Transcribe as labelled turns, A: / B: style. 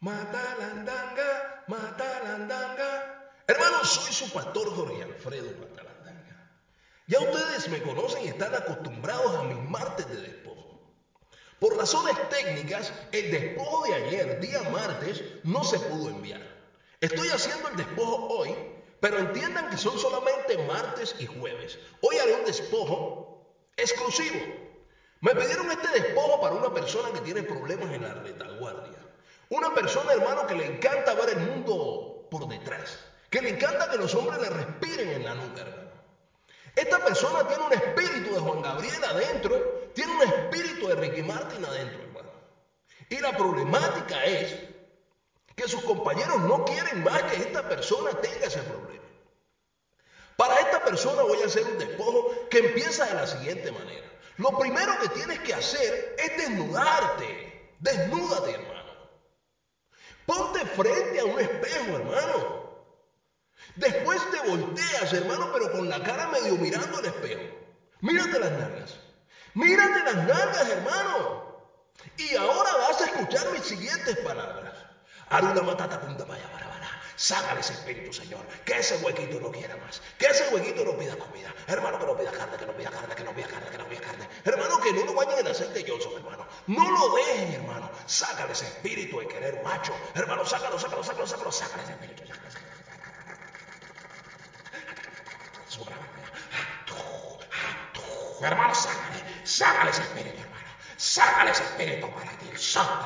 A: Matalandanga, matalandanga. Hermanos, soy su pastor Jorge Alfredo Matalandanga. Ya ustedes me conocen y están acostumbrados a mis martes de despojo. Por razones técnicas, el despojo de ayer, día martes, no se pudo enviar. Estoy haciendo el despojo hoy, pero entiendan que son solamente martes y jueves. Hoy haré un despojo exclusivo. Me pidieron este despojo para una persona que tiene problemas la. Una persona, hermano, que le encanta ver el mundo por detrás. Que le encanta que los hombres le respiren en la nuca, hermano. Esta persona tiene un espíritu de Juan Gabriel adentro, tiene un espíritu de Ricky Martin adentro, hermano. Y la problemática es que sus compañeros no quieren más que esta persona tenga ese problema. Para esta persona voy a hacer un despojo que empieza de la siguiente manera. Lo primero que tienes que hacer es desnudarte. Desnúdate, hermano. Ponte frente a un espejo, hermano. Después te volteas, hermano, pero con la cara medio mirando el espejo. Mírate las nalgas. Mírate las nalgas, hermano. Y ahora vas a escuchar mis siguientes palabras. Aruna matata punta vaya para Sácale ese espíritu, Señor. Que ese huequito no quiera más. Que ese huequito no pida comida. Hermano, que no pida carne, que no pida carne, que no pida carne, que no pida carne. En aceite Johnson, hermano. No lo dejen, hermano. Sácale ese espíritu de querer macho. Hermano, sácalo, sácalo, sácalo, sácalo. Sácale ese espíritu. Sácale espíritu. Hermano, sácale, sácale ese espíritu, hermano. Sácale ese espíritu para ti, santo de.